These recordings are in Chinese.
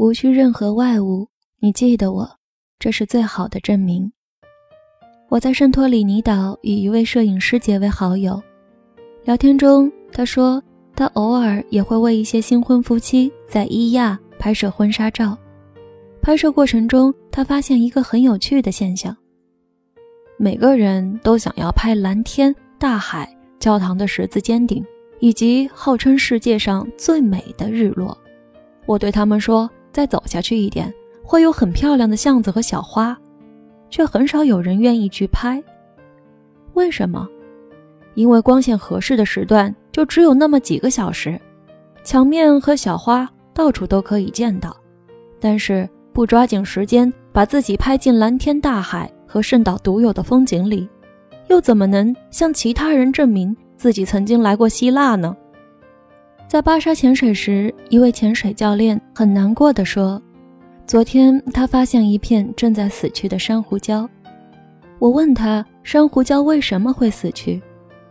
无需任何外物，你记得我，这是最好的证明。我在圣托里尼岛与一位摄影师结为好友，聊天中他说他偶尔也会为一些新婚夫妻在伊亚拍摄婚纱照。拍摄过程中，他发现一个很有趣的现象：每个人都想要拍蓝天、大海、教堂的十字尖顶，以及号称世界上最美的日落。我对他们说：“再走下去一点，会有很漂亮的巷子和小花。”却很少有人愿意去拍。为什么？因为光线合适的时段就只有那么几个小时，墙面和小花到处都可以见到，但是。不抓紧时间把自己拍进蓝天大海和圣岛独有的风景里，又怎么能向其他人证明自己曾经来过希腊呢？在巴沙潜水时，一位潜水教练很难过地说：“昨天他发现一片正在死去的珊瑚礁。”我问他：“珊瑚礁为什么会死去？”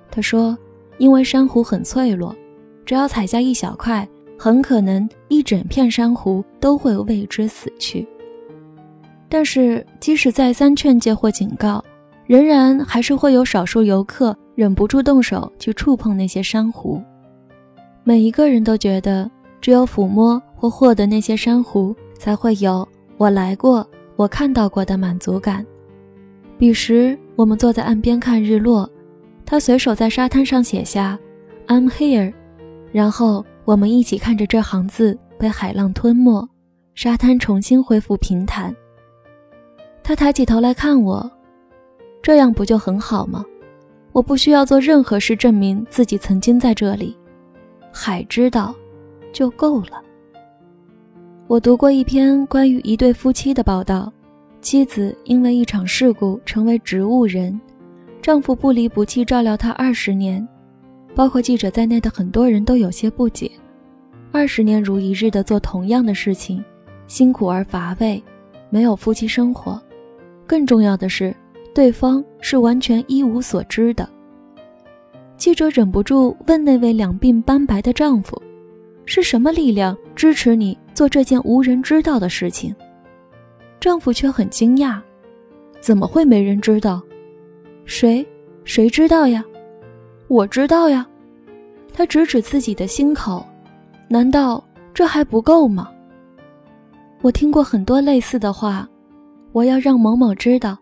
他说：“因为珊瑚很脆弱，只要踩下一小块。”很可能一整片珊瑚都会为之死去。但是，即使再三劝诫或警告，仍然还是会有少数游客忍不住动手去触碰那些珊瑚。每一个人都觉得，只有抚摸或获得那些珊瑚，才会有“我来过，我看到过”的满足感。彼时，我们坐在岸边看日落，他随手在沙滩上写下 “I'm here”，然后。我们一起看着这行字被海浪吞没，沙滩重新恢复平坦。他抬起头来看我，这样不就很好吗？我不需要做任何事证明自己曾经在这里，海知道就够了。我读过一篇关于一对夫妻的报道，妻子因为一场事故成为植物人，丈夫不离不弃照料她二十年。包括记者在内的很多人都有些不解：二十年如一日的做同样的事情，辛苦而乏味，没有夫妻生活。更重要的是，对方是完全一无所知的。记者忍不住问那位两鬓斑白的丈夫：“是什么力量支持你做这件无人知道的事情？”丈夫却很惊讶：“怎么会没人知道？谁？谁知道呀？”我知道呀，他指指自己的心口，难道这还不够吗？我听过很多类似的话，我要让某某知道，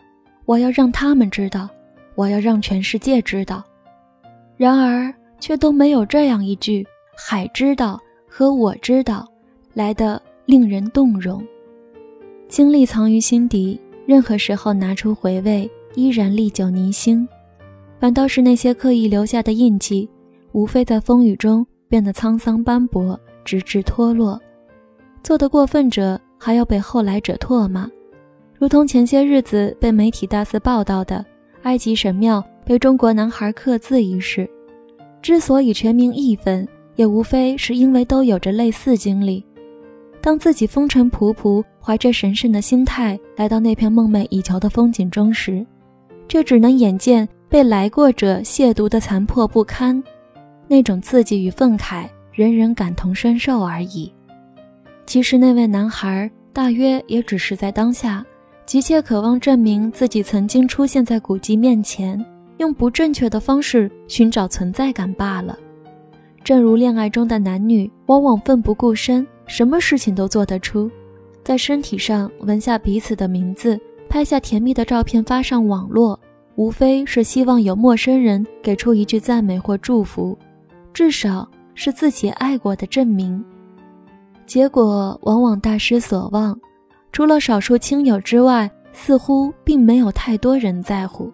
我要让他们知道，我要让全世界知道，然而却都没有这样一句“海知道”和“我知道”来的令人动容。经历藏于心底，任何时候拿出回味，依然历久弥新。反倒是那些刻意留下的印记，无非在风雨中变得沧桑斑驳，直至脱落。做的过分者还要被后来者唾骂，如同前些日子被媒体大肆报道的埃及神庙被中国男孩刻字一事。之所以全民义愤，也无非是因为都有着类似经历。当自己风尘仆仆，怀着神圣的心态来到那片梦寐以求的风景中时，却只能眼见。被来过者亵渎的残破不堪，那种刺激与愤慨，人人感同身受而已。其实那位男孩大约也只是在当下，急切渴望证明自己曾经出现在古迹面前，用不正确的方式寻找存在感罢了。正如恋爱中的男女，往往奋不顾身，什么事情都做得出，在身体上纹下彼此的名字，拍下甜蜜的照片发上网络。无非是希望有陌生人给出一句赞美或祝福，至少是自己爱过的证明。结果往往大失所望，除了少数亲友之外，似乎并没有太多人在乎。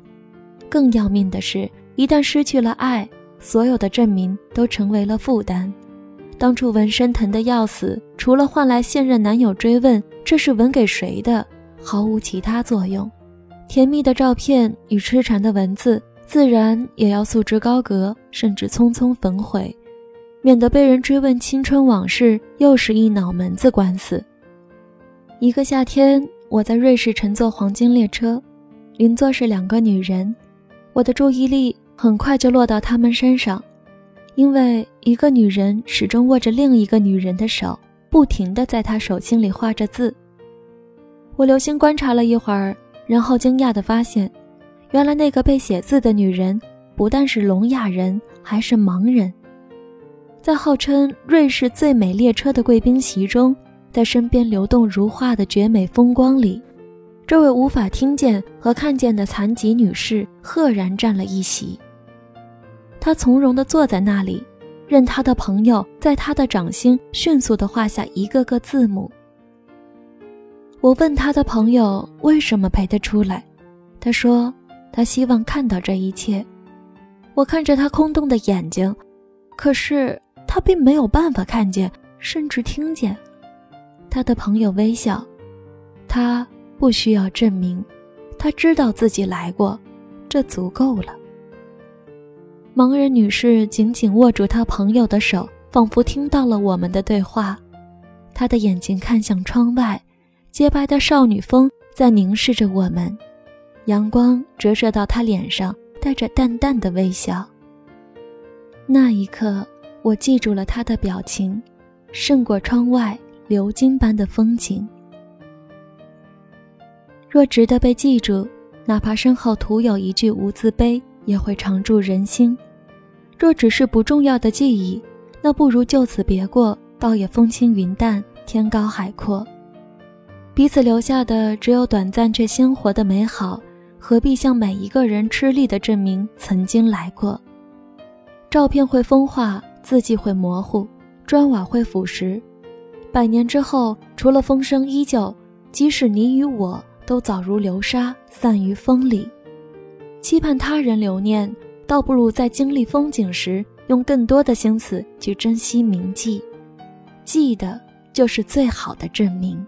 更要命的是，一旦失去了爱，所有的证明都成为了负担。当初纹身疼得要死，除了换来现任男友追问这是纹给谁的，毫无其他作用。甜蜜的照片与痴缠的文字，自然也要束之高阁，甚至匆匆焚毁，免得被人追问青春往事，又是一脑门子官司。一个夏天，我在瑞士乘坐黄金列车，邻座是两个女人，我的注意力很快就落到她们身上，因为一个女人始终握着另一个女人的手，不停地在他手心里画着字。我留心观察了一会儿，然后惊讶地发现，原来那个被写字的女人不但是聋哑人，还是盲人。在号称瑞士最美列车的贵宾席中，在身边流动如画的绝美风光里，这位无法听见和看见的残疾女士赫然占了一席。她从容地坐在那里，任她的朋友在她的掌心迅速地画下一个个字母。我问他的朋友为什么陪他出来，他说他希望看到这一切。我看着他空洞的眼睛，可是。他并没有办法看见，甚至听见。他的朋友微笑，他不需要证明，他知道自己来过，这足够了。盲人女士紧紧握住他朋友的手，仿佛听到了我们的对话。她的眼睛看向窗外，洁白的少女风在凝视着我们，阳光折射到她脸上，带着淡淡的微笑。那一刻。我记住了他的表情，胜过窗外流金般的风景。若值得被记住，哪怕身后徒有一句无字碑，也会常驻人心；若只是不重要的记忆，那不如就此别过，倒也风轻云淡，天高海阔。彼此留下的只有短暂却鲜活的美好，何必向每一个人吃力地证明曾经来过？照片会风化。字迹会模糊，砖瓦会腐蚀，百年之后，除了风声依旧，即使你与我都早如流沙散于风里。期盼他人留念，倒不如在经历风景时，用更多的心思去珍惜铭记。记得就是最好的证明。